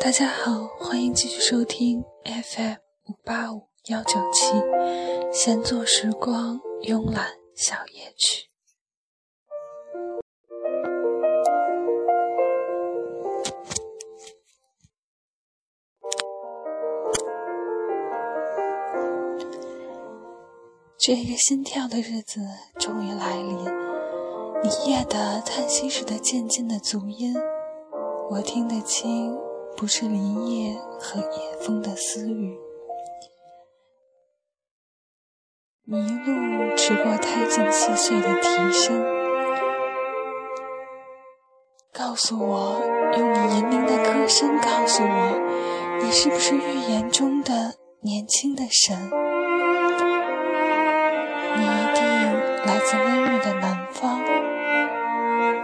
大家好，欢迎继续收听 FM 五八五幺九七，闲坐时光，慵懒小夜曲。这个心跳的日子终于来临，你夜的叹息时的渐进的足音，我听得清，不是林叶和野风的私语。迷路驰过胎静细碎的啼声，告诉我，用你银铃的歌声告诉我，你是不是预言中的年轻的神？你一定来自温润的南方，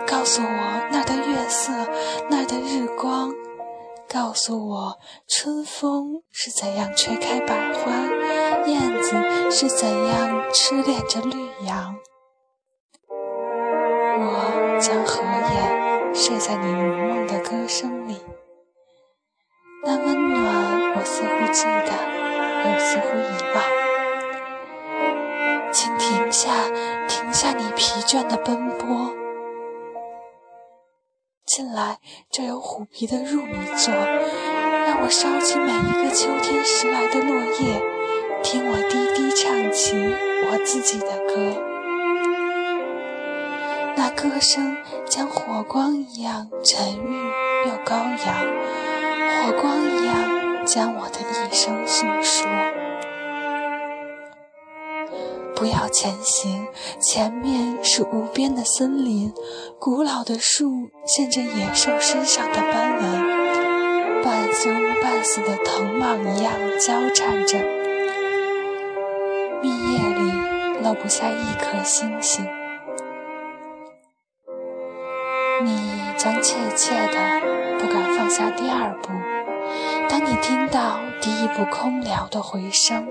告诉我那儿的月色，那儿的日光，告诉我春风是怎样吹开百花，燕子是怎样痴恋着绿杨。我将合眼睡在你如梦的歌声里，那温暖我似乎记得，又似乎遗忘。请停下，停下你疲倦的奔波。进来，这有虎皮的入迷座，让我烧起每一个秋天拾来的落叶，听我低低唱起我自己的歌。那歌声将火光一样沉郁又高扬，火光一样将我的一生诉说。不要前行，前面是无边的森林，古老的树现着野兽身上的斑纹，半生半死的藤蔓一样交缠着，密叶里漏不下一颗星星。你将怯怯的不敢放下第二步，当你听到第一步空聊的回声。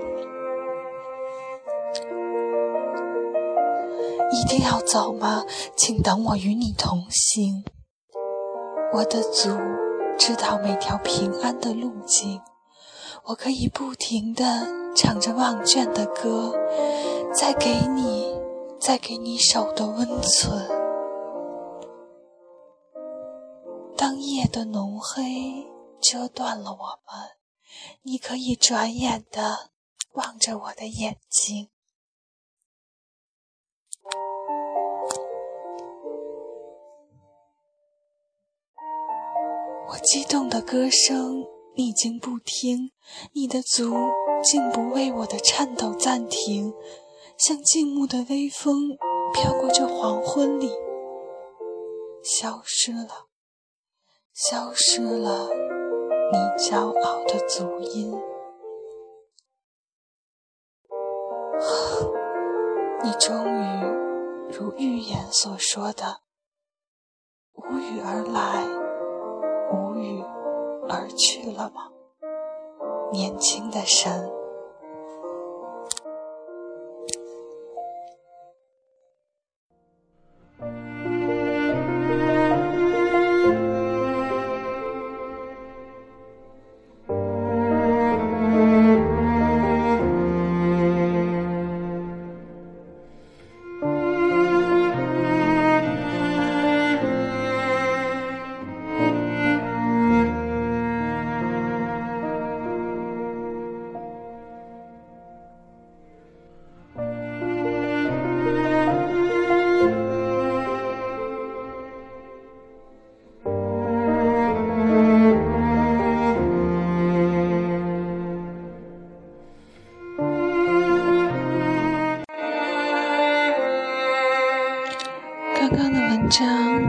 一定要走吗？请等我与你同行。我的足知道每条平安的路径，我可以不停地唱着忘倦的歌，再给你，再给你手的温存。当夜的浓黑遮断了我们，你可以转眼地望着我的眼睛。我激动的歌声，你竟不听；你的足竟不为我的颤抖暂停，像静穆的微风飘过这黄昏里，消失了，消失了，你骄傲的足音。你终于如预言所说的，无语而来。无语而去了吗？年轻的神。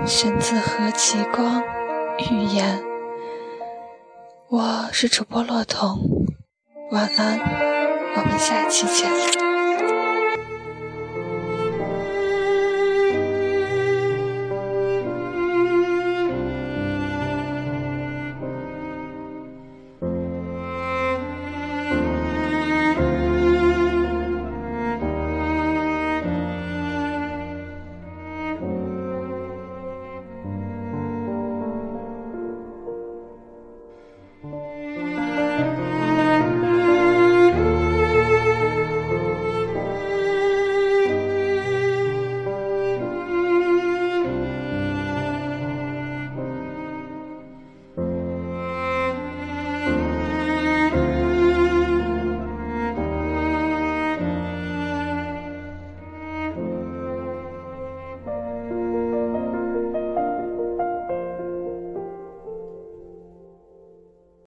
神自何其光预言，我是主播洛彤，晚安，我们下期见。